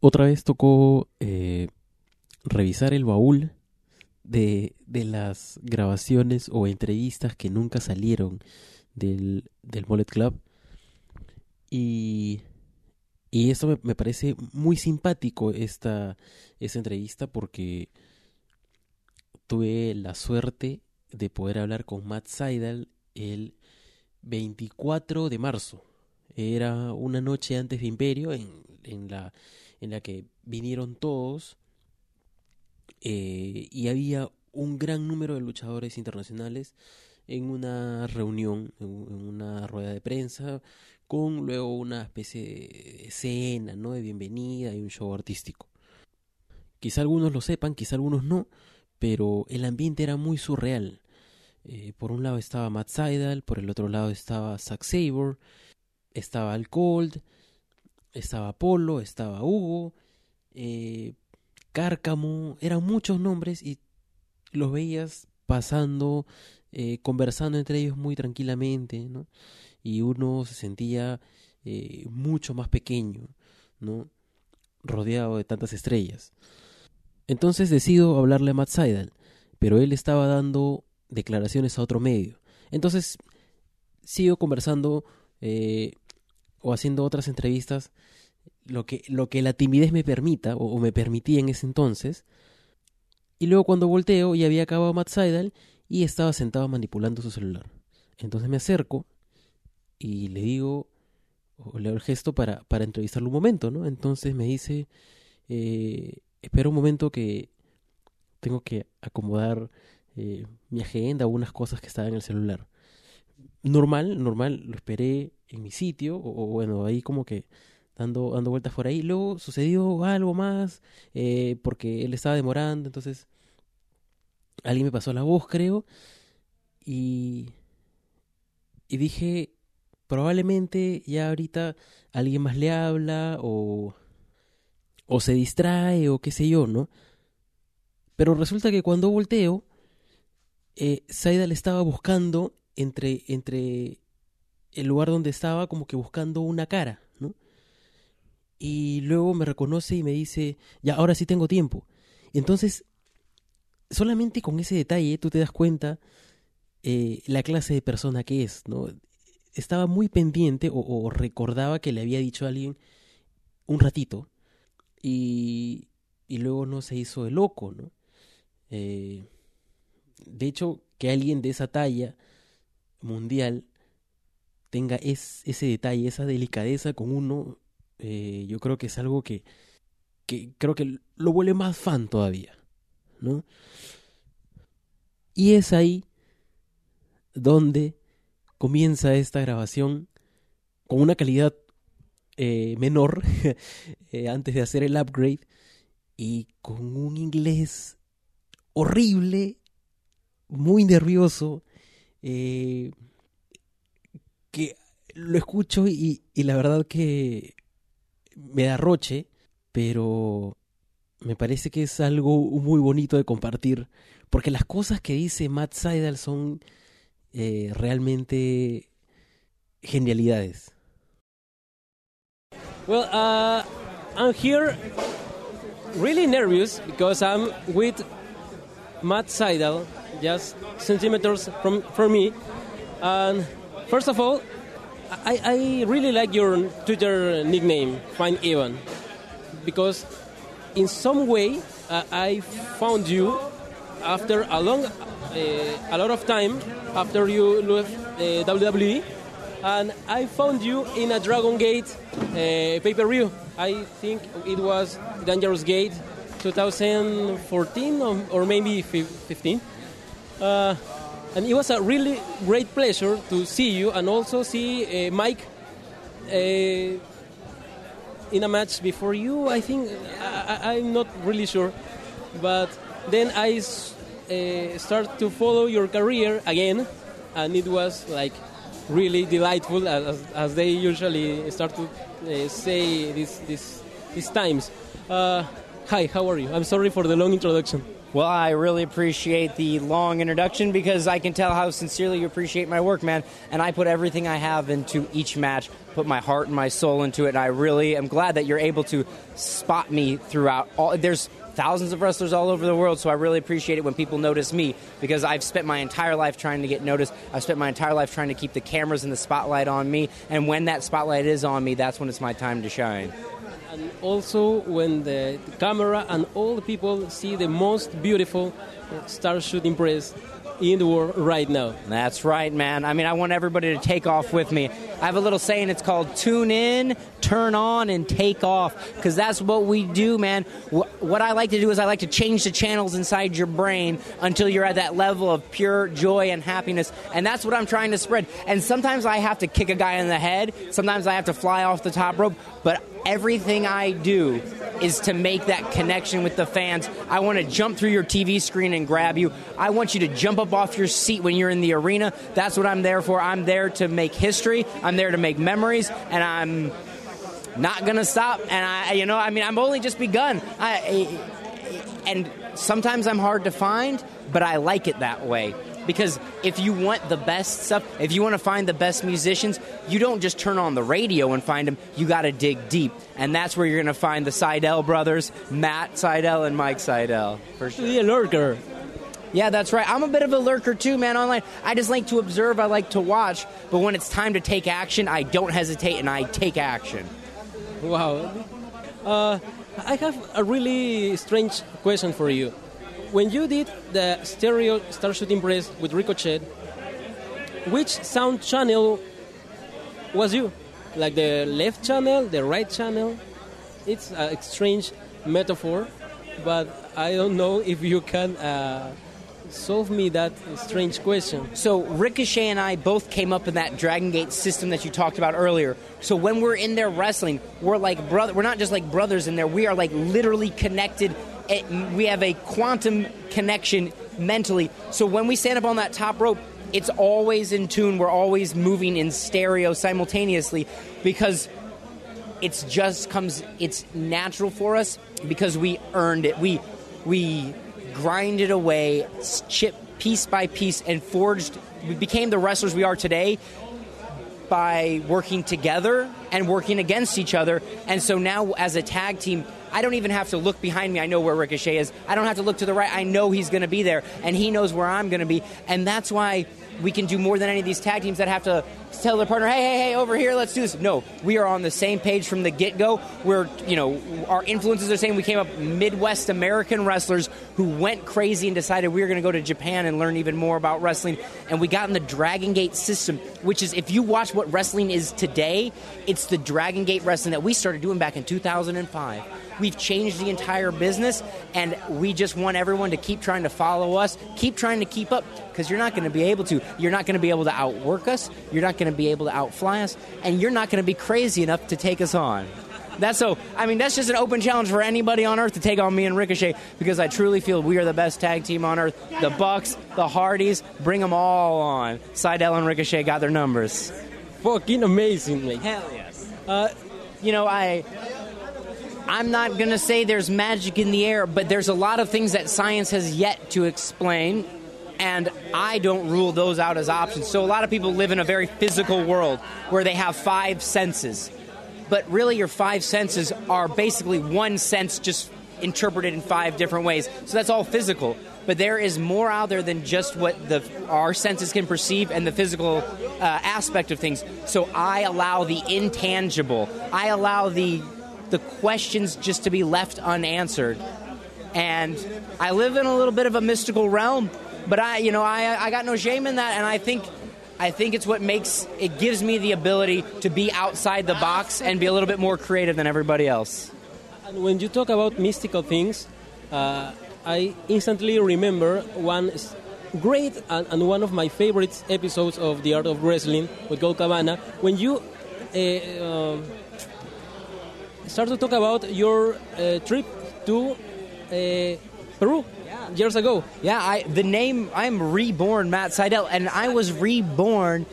otra vez tocó eh, revisar el baúl de, de, las grabaciones o entrevistas que nunca salieron del, del Mollet Club. Y, y esto me, me, parece muy simpático, esta, entrevista, porque tuve la suerte de poder hablar con Matt Seidel el 24 de marzo. Era una noche antes de Imperio en, en la, en la que vinieron todos eh, y había un gran número de luchadores internacionales en una reunión, en una rueda de prensa, con luego una especie de escena, ¿no? De bienvenida y un show artístico. Quizá algunos lo sepan, quizá algunos no, pero el ambiente era muy surreal. Eh, por un lado estaba Matt Seidel, por el otro lado estaba Zack Sabre, estaba Al Cold, estaba Polo, estaba Hugo, eh, Cárcamo, eran muchos nombres y los veías pasando, eh, conversando entre ellos muy tranquilamente, ¿no? Y uno se sentía eh, mucho más pequeño, ¿no? Rodeado de tantas estrellas. Entonces decido hablarle a Matt Seidel, pero él estaba dando declaraciones a otro medio. Entonces sigo conversando eh, o haciendo otras entrevistas lo que, lo que la timidez me permita o, me permitía en ese entonces. Y luego cuando volteo ya había acabado Matt Seidel y estaba sentado manipulando su celular. Entonces me acerco y le digo, o le hago el gesto para, para entrevistarlo un momento, ¿no? Entonces me dice, eh, espera un momento que tengo que acomodar eh, mi agenda, algunas cosas que estaban en el celular. Normal, normal, lo esperé en mi sitio, o, bueno, ahí como que dando, dando vueltas por ahí. Luego sucedió algo más, eh, porque él estaba demorando, entonces alguien me pasó la voz, creo, y, y dije, probablemente ya ahorita alguien más le habla, o, o se distrae, o qué sé yo, ¿no? Pero resulta que cuando volteo, eh, le estaba buscando entre, entre el lugar donde estaba, como que buscando una cara, ¿no? Y luego me reconoce y me dice, ya, ahora sí tengo tiempo. Entonces, solamente con ese detalle tú te das cuenta eh, la clase de persona que es, ¿no? Estaba muy pendiente o, recordaba que le había dicho a alguien un ratito y, y luego no se hizo el loco, ¿no? Eh, de hecho, que alguien de esa talla mundial tenga ese detalle, esa delicadeza con uno, eh, yo creo que es algo que, que creo que lo vuelve más fan todavía, ¿no? Y es ahí donde comienza esta grabación con una calidad eh, menor eh, antes de hacer el upgrade y con un inglés horrible muy nervioso, eh, que lo escucho y, y, la verdad que me da roche, pero me parece que es algo muy bonito de compartir, porque las cosas que dice Matt Seidel son eh, realmente genialidades. Well, uh, I'm here really nervous because I'm with Matt Sydal, just centimeters from, from me. And first of all, I, I really like your Twitter nickname, Fine Evan, because in some way uh, I found you after a long, uh, a lot of time after you left uh, WWE, and I found you in a Dragon Gate uh, pay-per-view. I think it was Dangerous Gate 2014 or, or maybe 15. Uh, and it was a really great pleasure to see you and also see uh, Mike uh, in a match before you. I think I, am not really sure, but then I uh, start to follow your career again, and it was like really delightful as, as they usually start to uh, say these these these times. Hi, how are you? I'm sorry for the long introduction. Well, I really appreciate the long introduction because I can tell how sincerely you appreciate my work, man. And I put everything I have into each match, put my heart and my soul into it. And I really am glad that you're able to spot me throughout all. There's thousands of wrestlers all over the world, so I really appreciate it when people notice me because I've spent my entire life trying to get noticed. I've spent my entire life trying to keep the cameras and the spotlight on me. And when that spotlight is on me, that's when it's my time to shine and also when the camera and all the people see the most beautiful uh, star shooting press in the world right now. That's right, man. I mean, I want everybody to take off with me. I have a little saying, it's called tune in, turn on, and take off, because that's what we do, man. What I like to do is I like to change the channels inside your brain until you're at that level of pure joy and happiness, and that's what I'm trying to spread. And sometimes I have to kick a guy in the head, sometimes I have to fly off the top rope, but everything I do is to make that connection with the fans. I want to jump through your TV screen and grab you. I want you to jump up off your seat when you're in the arena. That's what I'm there for. I'm there to make history. I'm there to make memories, and I'm not gonna stop. And I, you know, I mean, I'm only just begun. I, and sometimes I'm hard to find, but I like it that way because if you want the best stuff, if you want to find the best musicians, you don't just turn on the radio and find them. You got to dig deep, and that's where you're going to find the Sydal brothers, Matt Sydal and Mike Sydal. For sure. A lurker. Yeah, that's right. I'm a bit of a lurker too, man. Online, I just like to observe. I like to watch, but when it's time to take action, I don't hesitate and I take action. Wow. Uh, I have a really strange question for you when you did the stereo star shooting press with Ricochet, which sound channel was you? Like the left channel, the right channel? It's a strange metaphor, but I don't know if you can uh, solve me that strange question. So Ricochet and I both came up in that Dragon Gate system that you talked about earlier. So when we're in there wrestling, we're like brother. We're not just like brothers in there. We are like literally connected it, we have a quantum connection mentally. So when we stand up on that top rope, it's always in tune. We're always moving in stereo simultaneously because it's just comes. It's natural for us because we earned it. We we grinded away, chip piece by piece, and forged. We became the wrestlers we are today by working together and working against each other. And so now, as a tag team, I don't even have to look behind me. I know where Ricochet is. I don't have to look to the right. I know he's going to be there, and he knows where I'm going to be. And that's why we can do more than any of these tag teams that have to tell their partner, hey, hey, hey, over here, let's do this. No, we are on the same page from the get go. We're, you know, our influences are saying we came up Midwest American wrestlers who went crazy and decided we were going to go to Japan and learn even more about wrestling. And we got in the Dragon Gate system, which is, if you watch what wrestling is today, it's the Dragon Gate wrestling that we started doing back in 2005. We've changed the entire business, and we just want everyone to keep trying to follow us, keep trying to keep up, because you're not going to be able to. You're not going to be able to outwork us. You're not going to be able to outfly us, and you're not going to be crazy enough to take us on. That's so. I mean, that's just an open challenge for anybody on earth to take on me and Ricochet because I truly feel we are the best tag team on earth. The Bucks, the Hardys, bring them all on. Sydal and Ricochet got their numbers. Fucking amazing, mate. Hell yes. Uh, you know, I I'm not going to say there's magic in the air, but there's a lot of things that science has yet to explain, and I don't rule those out as options. So a lot of people live in a very physical world where they have five senses. But really, your five senses are basically one sense just interpreted in five different ways. So that's all physical. But there is more out there than just what the our senses can perceive and the physical uh, aspect of things. So I allow the intangible. I allow the the questions just to be left unanswered. And I live in a little bit of a mystical realm, but I, you know, I, I got no shame in that, and I think, I think it's what makes it gives me the ability to be outside the box and be a little bit more creative than everybody else. And when you talk about mystical things, uh, I instantly remember one great and, and, one of my favorite episodes of The Art of Wrestling with Colt Cabana when you. Uh, um, start to talk about your uh, trip to uh, Peru yeah. years ago. Yeah, I, the name I'm reborn Matt Sydal, and I was reborn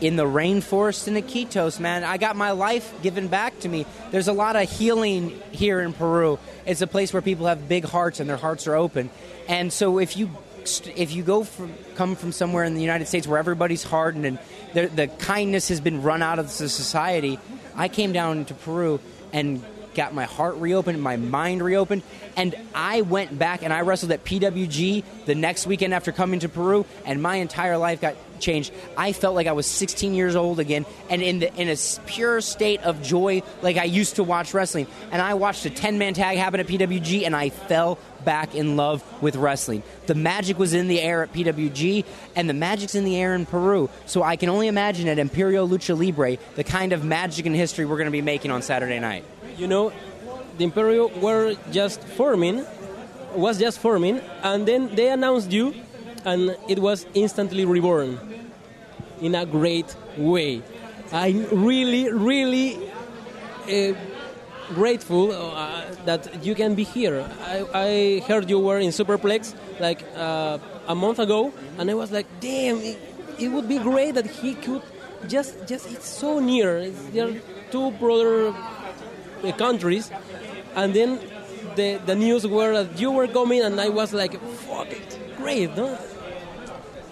in the rainforest in the Iquitos, man. I got my life given back to me. There's a lot of healing here in Peru. It's a place where people have big hearts and their hearts are open. And so if you if you go from come from somewhere in the United States where everybody's hardened and the, the kindness has been run out of the society, I came down to Peru and got my heart reopened, my mind reopened, and I went back and I wrestled at PWG the next weekend after coming to Peru, and my entire life got changed. I felt like I was 16 years old again, and in the in a pure state of joy, like I used to watch wrestling. And I watched a 10 man tag happen at PWG, and I fell back in love with wrestling. The magic was in the air at PWG, and the magic's in the air in Peru. So I can only imagine at Imperial Lucha Libre the kind of magic and history we're going to be making on Saturday night. You know, the Imperio were just forming, was just forming, and then they announced you, and it was instantly reborn in a great way. I'm really, really uh, grateful uh, that you can be here. I, I, heard you were in Superplex like uh, a month ago, and I was like, damn, it, it, would be great that he could just, just it's so near. It's, there are two brother uh, countries, and then the, the news were that you were coming, and I was like, fuck it, great, no?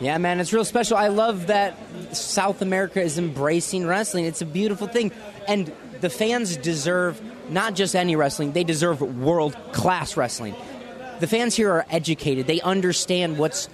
Yeah, man, it's real special. I love that South America is embracing wrestling. It's a beautiful thing. And the fans deserve not just any wrestling, they deserve world class wrestling. The fans here are educated, they understand what's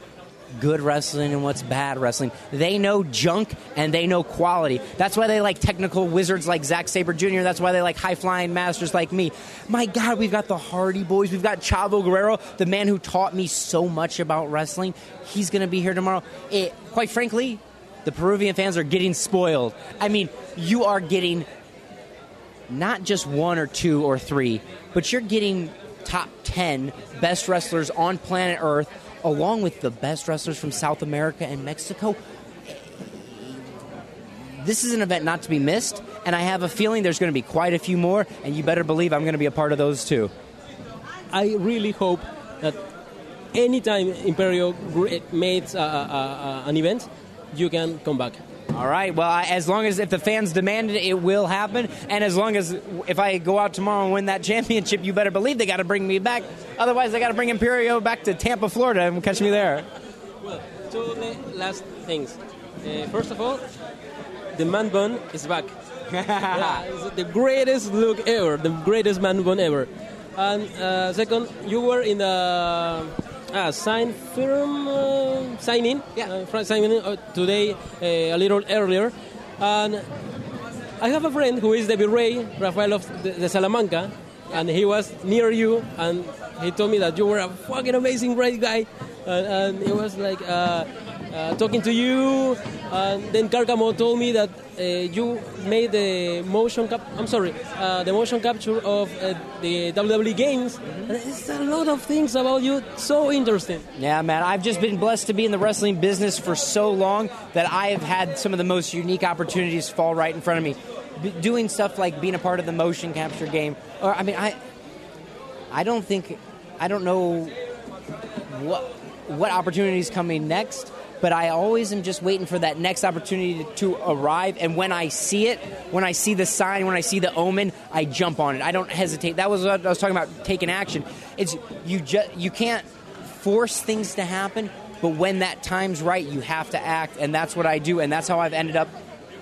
good wrestling and what's bad wrestling. They know junk and they know quality. That's why they like technical wizards like Zack Sabre Jr. That's why they like high flying masters like me. My God, we've got the Hardy Boys. We've got Chavo Guerrero, the man who taught me so much about wrestling. He's going to be here tomorrow. It, quite frankly, the Peruvian fans are getting spoiled. I mean, you are getting not just one or two or three, but you're getting top 10 best wrestlers on planet Earth along with the best wrestlers from South America and Mexico. This is an event not to be missed, and I have a feeling there's going to be quite a few more, and you better believe I'm going to be a part of those too. I really hope that anytime Imperio makes uh, uh, uh, an event, you can come back. All right. Well, as long as if the fans demand it, it will happen. And as long as if I go out tomorrow and win that championship, you better believe they got to bring me back. Otherwise, they got to bring Imperio back to Tampa, Florida, and catch me there. Well, two last things. Uh, first of all, the man bun is back. yeah, the greatest look ever, the greatest man bun ever. And uh, second, you were in the Ah, sign firm uh, signing. Yeah, uh, signing uh, today uh, a little earlier, and I have a friend who is the Virrey Rafael of the, the Salamanca, and he was near you, and he told me that you were a fucking amazing great guy, and it was like. Uh, uh, talking to you. And then Carcamo told me that uh, you made the motion cap. I'm sorry, uh, the motion capture of uh, the WWE games. Mm-hmm. It's a lot of things about you. So interesting. Yeah, man. I've just been blessed to be in the wrestling business for so long that I have had some of the most unique opportunities fall right in front of me. B- doing stuff like being a part of the motion capture game, or I mean, I, I don't think, I don't know what what opportunities coming next but I always am just waiting for that next opportunity to, arrive. And when I see it, when I see the sign, when I see the omen, I jump on it. I don't hesitate. That was what I was talking about taking action. It's you just you can't force things to happen, but when that time's right, you have to act, and that's what I do, and that's how I've ended up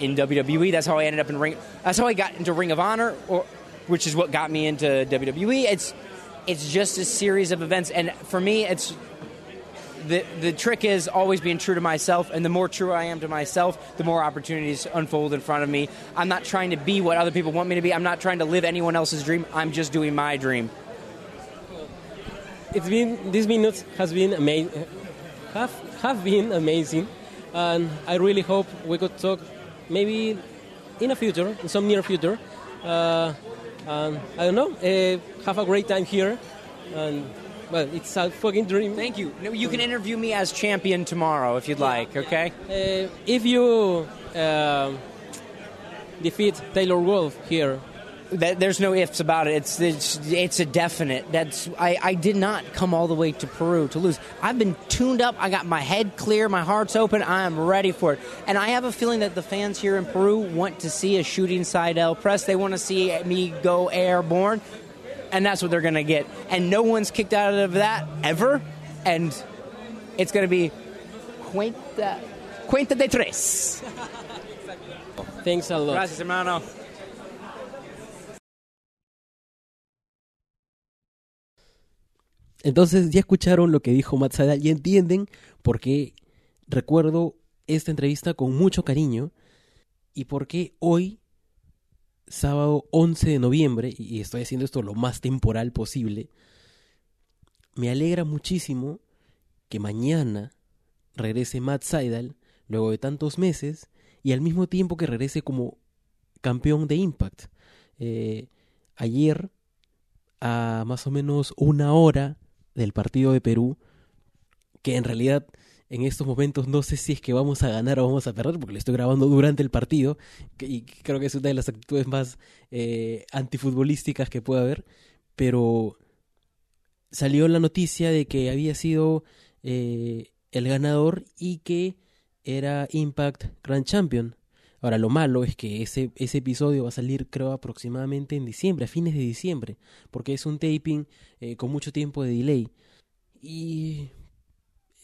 in WWE. That's how I ended up in Ring. That's how I got into Ring of Honor, or which is what got me into WWE. It's it's just a series of events, and for me, it's the the trick is always being true to myself, and the more true I am to myself, the more opportunities unfold in front of me. I'm not trying to be what other people want me to be. I'm not trying to live anyone else's dream. I'm just doing my dream. It's been these minutes has been amazing, have have been amazing, and I really hope we could talk maybe in a future, in some near future. Uh, I don't know. Uh, have a great time here, and well, it's a fucking dream. Thank you. You can interview me as champion tomorrow if you'd like, okay? Uh, if you uh, defeat Taylor Wolf here, That, there's no ifs about it. It's, it's it's a definite. That's I, I did not come all the way to Peru to lose. I've been tuned up. I got my head clear. My heart's open. I am ready for it. And I have a feeling that the fans here in Peru want to see a shooting side Sydal press. They want to see me go airborne, and that's what they're going to get. And no one's kicked out of that ever. And it's going to be cuenta cuenta de tres. Thanks a lot. Gracias, hermano. Entonces ya escucharon lo que dijo Matt Seidel y entienden por qué recuerdo esta entrevista con mucho cariño y por qué hoy, sábado 11 de noviembre, y estoy haciendo esto lo más temporal posible, me alegra muchísimo que mañana regrese Matt Seidel luego de tantos meses y al mismo tiempo que regrese como campeón de Impact. Eh, ayer, a más o menos una hora del partido de Perú, que en realidad en estos momentos no sé si es que vamos a ganar o vamos a perder, porque lo estoy grabando durante el partido, y creo que es una de las actitudes más eh, antifutbolísticas que puede haber, pero salió la noticia de que había sido eh, el ganador y que era Impact Grand Champion. Ahora, lo malo es que ese, ese episodio va a salir, creo, aproximadamente en diciembre, a fines de diciembre, porque es un taping eh, con mucho tiempo de delay. Y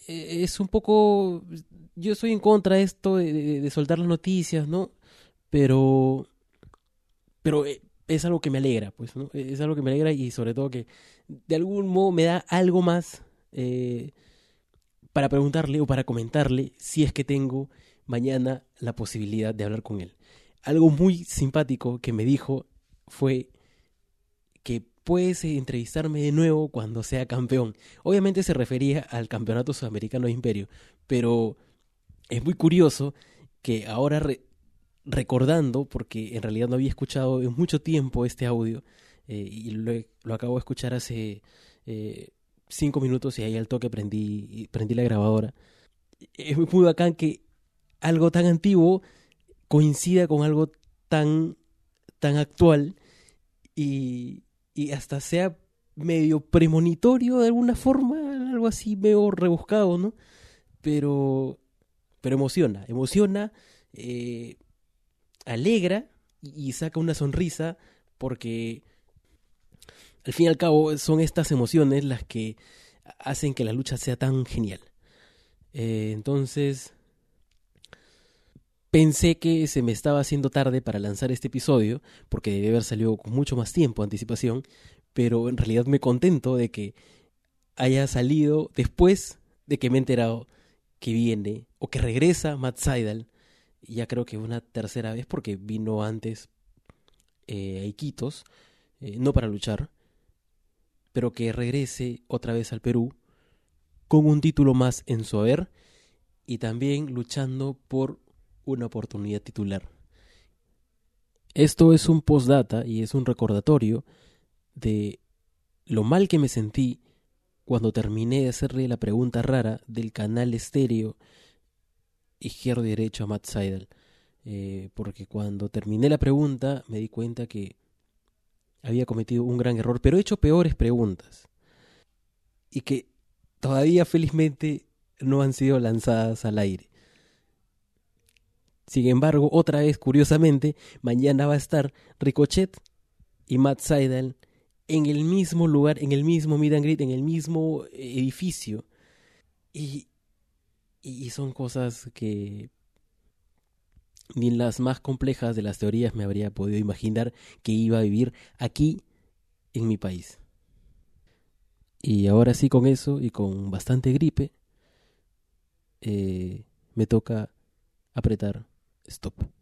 es un poco. Yo estoy en contra de esto de, de, soltar las noticias, ¿no? Pero. Pero eh, es algo que me alegra, pues, ¿no? Es algo que me alegra y sobre todo que de algún modo me da algo más eh, para preguntarle o para comentarle si es que tengo mañana la posibilidad de hablar con él. Algo muy simpático que me dijo fue que puedes entrevistarme de nuevo cuando sea campeón. Obviamente se refería al campeonato sudamericano de Imperio, pero es muy curioso que ahora re recordando, porque en realidad no había escuchado en mucho tiempo este audio, eh, y lo, lo, acabo de escuchar hace eh, cinco minutos y ahí al toque prendí, prendí la grabadora. Es muy bacán que algo tan antiguo coincida con algo tan, tan actual y, y hasta sea medio premonitorio de alguna forma, algo así medio rebuscado, ¿no? Pero, pero emociona, emociona, eh, alegra y, saca una sonrisa porque al fin y al cabo son estas emociones las que hacen que la lucha sea tan genial. Eh, entonces, pensé que se me estaba haciendo tarde para lanzar este episodio, porque debe haber salido con mucho más tiempo, anticipación, pero en realidad me contento de que haya salido después de que me he enterado que viene o que regresa Matt Seidel, ya creo que una tercera vez porque vino antes eh, a Iquitos, eh, no para luchar, pero que regrese otra vez al Perú con un título más en su haber y también luchando por una oportunidad titular. Esto es un postdata y es un recordatorio de lo mal que me sentí cuando terminé de hacerle la pregunta rara del canal estéreo izquierdo y derecho a Matt Seidel. Eh, porque cuando terminé la pregunta me di cuenta que había cometido un gran error, pero he hecho peores preguntas. Y que todavía felizmente no han sido lanzadas al aire. Sin embargo, otra vez, curiosamente, mañana va a estar Ricochet y Matt Seidel en el mismo lugar, en el mismo meet and greet, en el mismo edificio. Y, y son cosas que ni en las más complejas de las teorías me habría podido imaginar que iba a vivir aquí en mi país. Y ahora sí con eso y con bastante gripe, eh, me toca apretar stop.